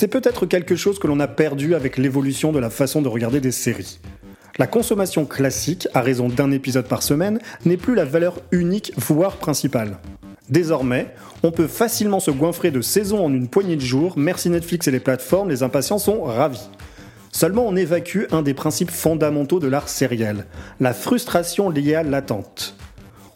C'est peut-être quelque chose que l'on a perdu avec l'évolution de la façon de regarder des séries. La consommation classique, à raison d'un épisode par semaine, n'est plus la valeur unique, voire principale. Désormais, on peut facilement se goinfrer de saisons en une poignée de jours, merci Netflix et les plateformes, les impatients sont ravis. Seulement on évacue un des principes fondamentaux de l'art sériel, la frustration liée à l'attente.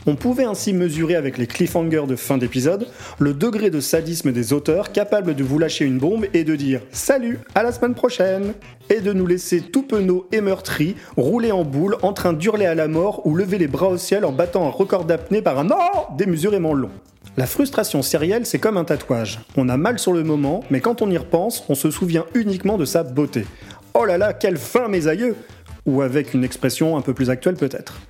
On pouvait ainsi mesurer avec les cliffhangers de fin d'épisode le degré de sadisme des auteurs capables de vous lâcher une bombe et de dire Salut, à la semaine prochaine et de nous laisser tout penauds et meurtris, rouler en boule, en train d'hurler à la mort ou lever les bras au ciel en battant un record d'apnée par un non démesurément long. La frustration sérielle, c'est comme un tatouage. On a mal sur le moment, mais quand on y repense, on se souvient uniquement de sa beauté. Oh là là, quelle fin mes aïeux Ou avec une expression un peu plus actuelle peut-être.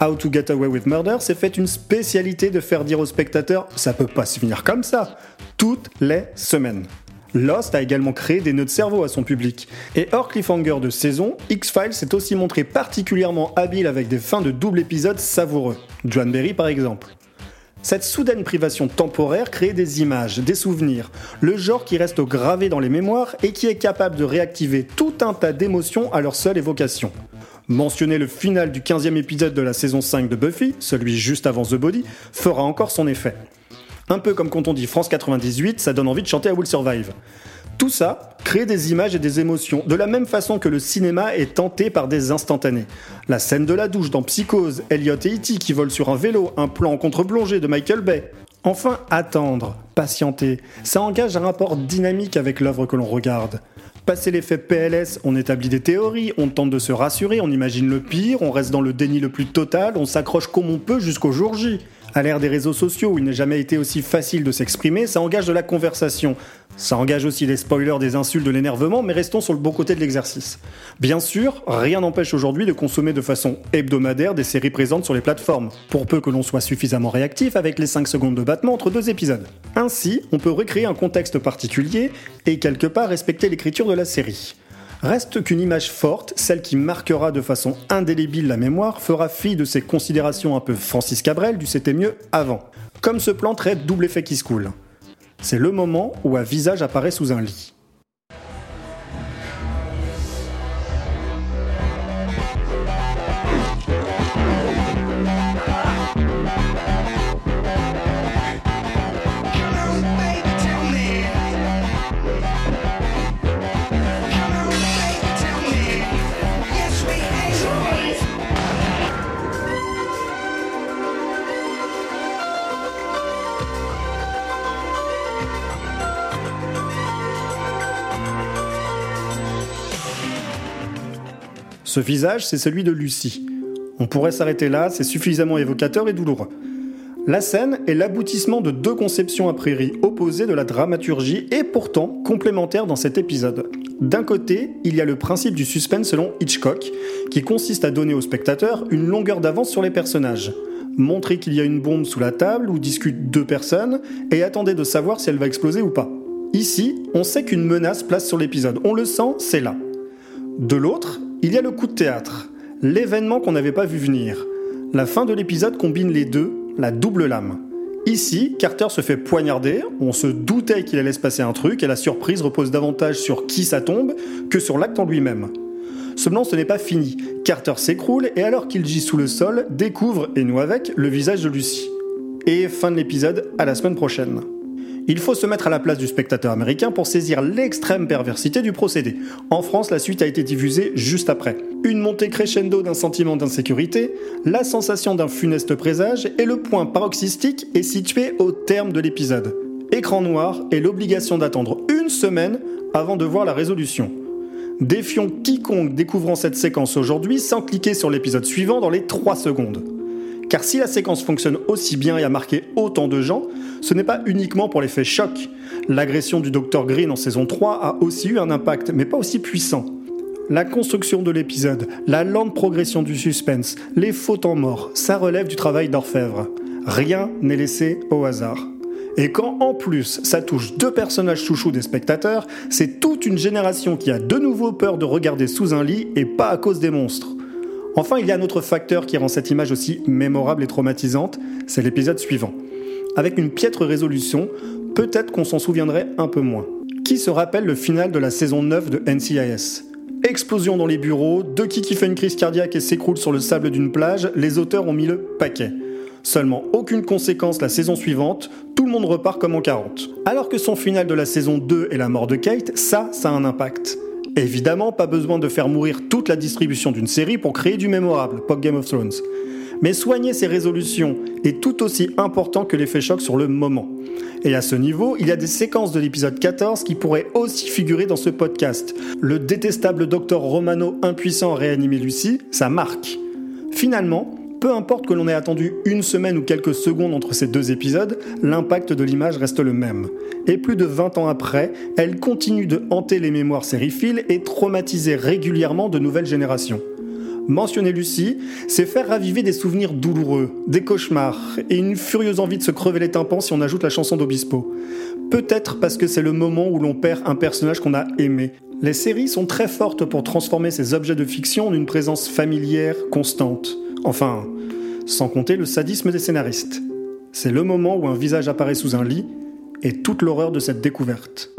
How to Get Away with Murder s'est fait une spécialité de faire dire aux spectateurs ça peut pas se finir comme ça, toutes les semaines. Lost a également créé des nœuds de cerveau à son public. Et hors cliffhanger de saison, X-Files s'est aussi montré particulièrement habile avec des fins de double épisode savoureux. Joan Berry par exemple. Cette soudaine privation temporaire crée des images, des souvenirs, le genre qui reste gravé dans les mémoires et qui est capable de réactiver tout un tas d'émotions à leur seule évocation. Mentionner le final du 15e épisode de la saison 5 de Buffy, celui juste avant The Body, fera encore son effet. Un peu comme quand on dit France 98, ça donne envie de chanter à Will Survive. Tout ça crée des images et des émotions, de la même façon que le cinéma est tenté par des instantanés. La scène de la douche dans Psychose, Elliot et E.T. qui volent sur un vélo, un plan contre-plongée de Michael Bay. Enfin, attendre, patienter, ça engage un rapport dynamique avec l'œuvre que l'on regarde. Passé l'effet PLS, on établit des théories, on tente de se rassurer, on imagine le pire, on reste dans le déni le plus total, on s'accroche comme on peut jusqu'au jour J. À l'ère des réseaux sociaux où il n'a jamais été aussi facile de s'exprimer, ça engage de la conversation. Ça engage aussi des spoilers, des insultes, de l'énervement, mais restons sur le bon côté de l'exercice. Bien sûr, rien n'empêche aujourd'hui de consommer de façon hebdomadaire des séries présentes sur les plateformes, pour peu que l'on soit suffisamment réactif avec les 5 secondes de battement entre deux épisodes. Ainsi, on peut recréer un contexte particulier et quelque part respecter l'écriture de la série. Reste qu'une image forte, celle qui marquera de façon indélébile la mémoire, fera fi de ces considérations un peu Francis Cabrel du c'était mieux avant. Comme ce plan traite double effet qui se coule. C'est le moment où un visage apparaît sous un lit. Ce visage, c'est celui de Lucie. On pourrait s'arrêter là, c'est suffisamment évocateur et douloureux. La scène est l'aboutissement de deux conceptions a priori opposées de la dramaturgie et pourtant complémentaires dans cet épisode. D'un côté, il y a le principe du suspense selon Hitchcock, qui consiste à donner au spectateur une longueur d'avance sur les personnages. Montrer qu'il y a une bombe sous la table où discutent deux personnes et attendez de savoir si elle va exploser ou pas. Ici, on sait qu'une menace place sur l'épisode. On le sent, c'est là. De l'autre, il y a le coup de théâtre, l'événement qu'on n'avait pas vu venir. La fin de l'épisode combine les deux, la double lame. Ici, Carter se fait poignarder, on se doutait qu'il allait se passer un truc et la surprise repose davantage sur qui ça tombe que sur l'acte en lui-même. Seulement, ce n'est pas fini. Carter s'écroule et alors qu'il gît sous le sol, découvre, et nous avec, le visage de Lucie. Et fin de l'épisode, à la semaine prochaine. Il faut se mettre à la place du spectateur américain pour saisir l'extrême perversité du procédé. En France, la suite a été diffusée juste après. Une montée crescendo d'un sentiment d'insécurité, la sensation d'un funeste présage et le point paroxystique est situé au terme de l'épisode. Écran noir et l'obligation d'attendre une semaine avant de voir la résolution. Défions quiconque découvrant cette séquence aujourd'hui sans cliquer sur l'épisode suivant dans les 3 secondes. Car si la séquence fonctionne aussi bien et a marqué autant de gens, ce n'est pas uniquement pour l'effet choc. L'agression du Dr Green en saison 3 a aussi eu un impact, mais pas aussi puissant. La construction de l'épisode, la lente progression du suspense, les faux temps morts, ça relève du travail d'orfèvre. Rien n'est laissé au hasard. Et quand en plus ça touche deux personnages chouchous des spectateurs, c'est toute une génération qui a de nouveau peur de regarder sous un lit et pas à cause des monstres. Enfin, il y a un autre facteur qui rend cette image aussi mémorable et traumatisante, c'est l'épisode suivant. Avec une piètre résolution, peut-être qu'on s'en souviendrait un peu moins. Qui se rappelle le final de la saison 9 de NCIS Explosion dans les bureaux, Ducky qui fait une crise cardiaque et s'écroule sur le sable d'une plage, les auteurs ont mis le paquet. Seulement aucune conséquence la saison suivante, tout le monde repart comme en 40. Alors que son final de la saison 2 est la mort de Kate, ça, ça a un impact. Évidemment, pas besoin de faire mourir toute la distribution d'une série pour créer du mémorable, Pop Game of Thrones. Mais soigner ces résolutions est tout aussi important que l'effet choc sur le moment. Et à ce niveau, il y a des séquences de l'épisode 14 qui pourraient aussi figurer dans ce podcast. Le détestable docteur Romano impuissant à réanimer Lucie, ça marque. Finalement, peu importe que l'on ait attendu une semaine ou quelques secondes entre ces deux épisodes, l'impact de l'image reste le même. Et plus de 20 ans après, elle continue de hanter les mémoires sériphiles et traumatiser régulièrement de nouvelles générations. Mentionner Lucie, c'est faire raviver des souvenirs douloureux, des cauchemars et une furieuse envie de se crever les tympans si on ajoute la chanson d'Obispo. Peut-être parce que c'est le moment où l'on perd un personnage qu'on a aimé. Les séries sont très fortes pour transformer ces objets de fiction en une présence familière, constante. Enfin, sans compter le sadisme des scénaristes. C'est le moment où un visage apparaît sous un lit et toute l'horreur de cette découverte.